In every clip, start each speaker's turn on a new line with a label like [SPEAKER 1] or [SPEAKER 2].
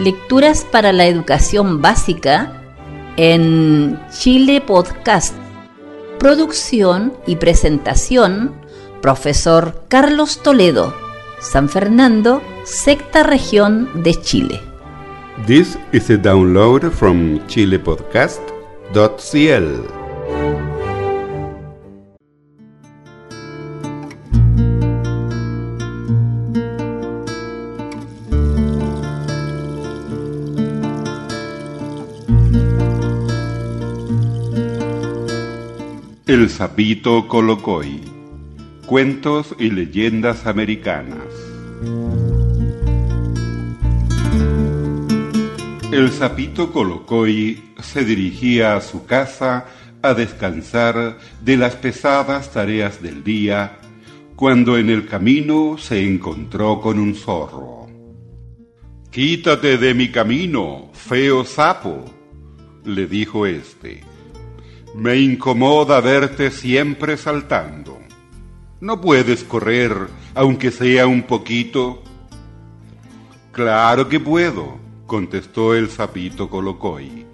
[SPEAKER 1] Lecturas para la educación básica en Chile Podcast. Producción y presentación, profesor Carlos Toledo, San Fernando, sexta región de Chile.
[SPEAKER 2] This is a download from chilepodcast.cl. El sapito Colocoy. Cuentos y leyendas americanas. El sapito Colocoy se dirigía a su casa a descansar de las pesadas tareas del día cuando en el camino se encontró con un zorro. Quítate de mi camino, feo sapo, le dijo éste. Me incomoda verte siempre saltando. ¿No puedes correr, aunque sea un poquito? Claro que puedo, contestó el sapito Colocoy,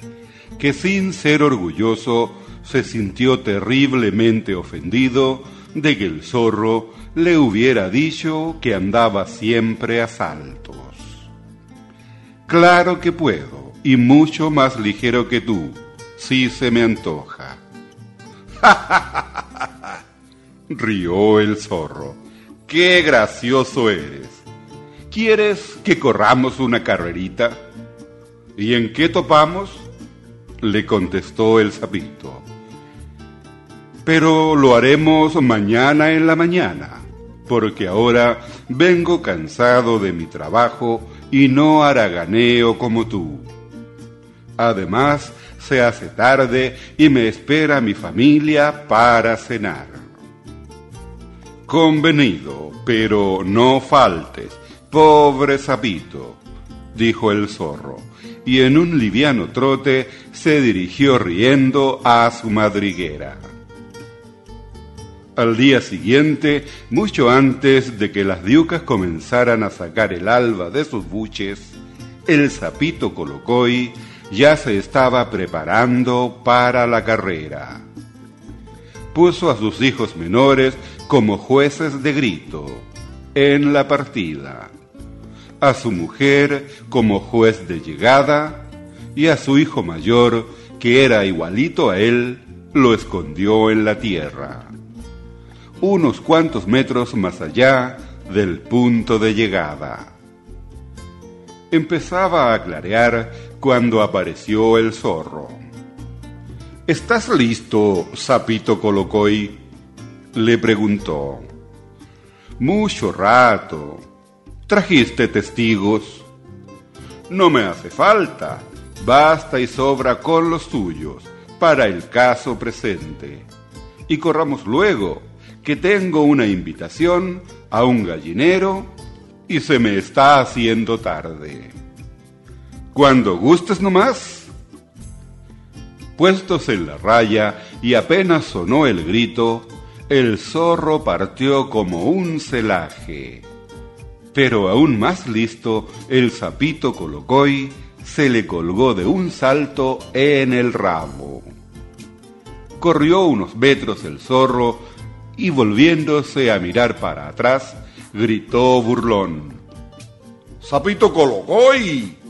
[SPEAKER 2] que sin ser orgulloso se sintió terriblemente ofendido de que el zorro le hubiera dicho que andaba siempre a saltos. Claro que puedo, y mucho más ligero que tú, si se me antoja. Rió el zorro. ¡Qué gracioso eres! ¿Quieres que corramos una carrerita? ¿Y en qué topamos? Le contestó el sapito. Pero lo haremos mañana en la mañana, porque ahora vengo cansado de mi trabajo y no haraganeo como tú. Además, se hace tarde y me espera mi familia para cenar. Convenido, pero no faltes, pobre sapito, dijo el zorro, y en un liviano trote se dirigió riendo a su madriguera. Al día siguiente, mucho antes de que las diucas comenzaran a sacar el alba de sus buches, el sapito Colocoy ya se estaba preparando para la carrera. Puso a sus hijos menores como jueces de grito en la partida, a su mujer como juez de llegada y a su hijo mayor, que era igualito a él, lo escondió en la tierra, unos cuantos metros más allá del punto de llegada. Empezaba a clarear cuando apareció el zorro. ¿Estás listo, sapito Colocoy? le preguntó. Mucho rato. ¿Trajiste testigos? No me hace falta. Basta y sobra con los tuyos para el caso presente. Y corramos luego, que tengo una invitación a un gallinero y se me está haciendo tarde. Cuando gustes nomás. Puestos en la raya y apenas sonó el grito, el zorro partió como un celaje. Pero aún más listo, el sapito Colocoy se le colgó de un salto en el rabo. Corrió unos metros el zorro y volviéndose a mirar para atrás, gritó burlón. ¡Sapito Colocoy!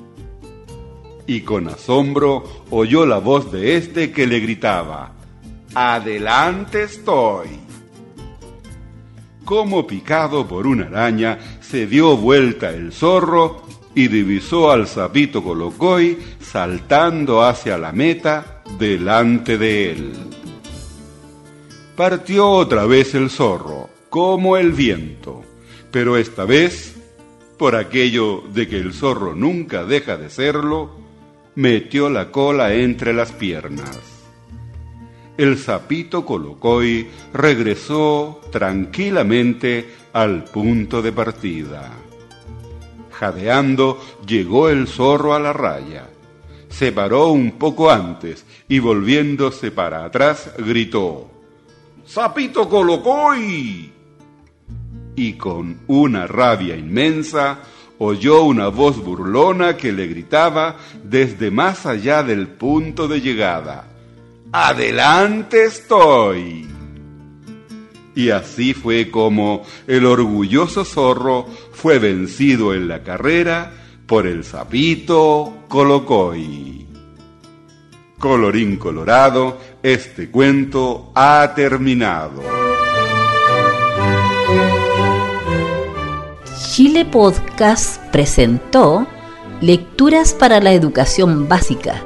[SPEAKER 2] Y con asombro oyó la voz de éste que le gritaba, Adelante estoy. Como picado por una araña, se dio vuelta el zorro y divisó al sapito Colocoy saltando hacia la meta delante de él. Partió otra vez el zorro, como el viento, pero esta vez, por aquello de que el zorro nunca deja de serlo, metió la cola entre las piernas. El sapito Colocoy regresó tranquilamente al punto de partida. Jadeando, llegó el zorro a la raya. Se paró un poco antes y volviéndose para atrás gritó, ¡Sapito Colocoy! Y con una rabia inmensa oyó una voz burlona que le gritaba desde más allá del punto de llegada. ¡Adelante estoy! Y así fue como el orgulloso zorro fue vencido en la carrera por el sapito Colocoy. Colorín colorado, este cuento ha terminado.
[SPEAKER 1] Chile Podcast presentó Lecturas para la Educación Básica,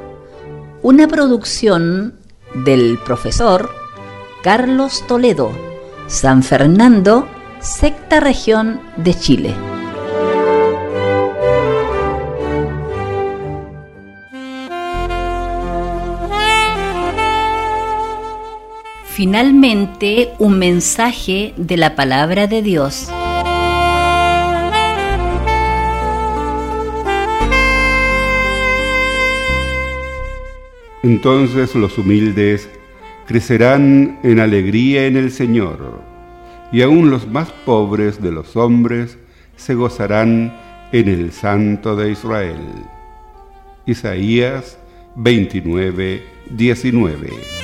[SPEAKER 1] una producción del profesor Carlos Toledo, San Fernando, sexta región de Chile. Finalmente, un mensaje de la palabra de Dios.
[SPEAKER 2] Entonces los humildes crecerán en alegría en el Señor, y aun los más pobres de los hombres se gozarán en el Santo de Israel. Isaías 29, 19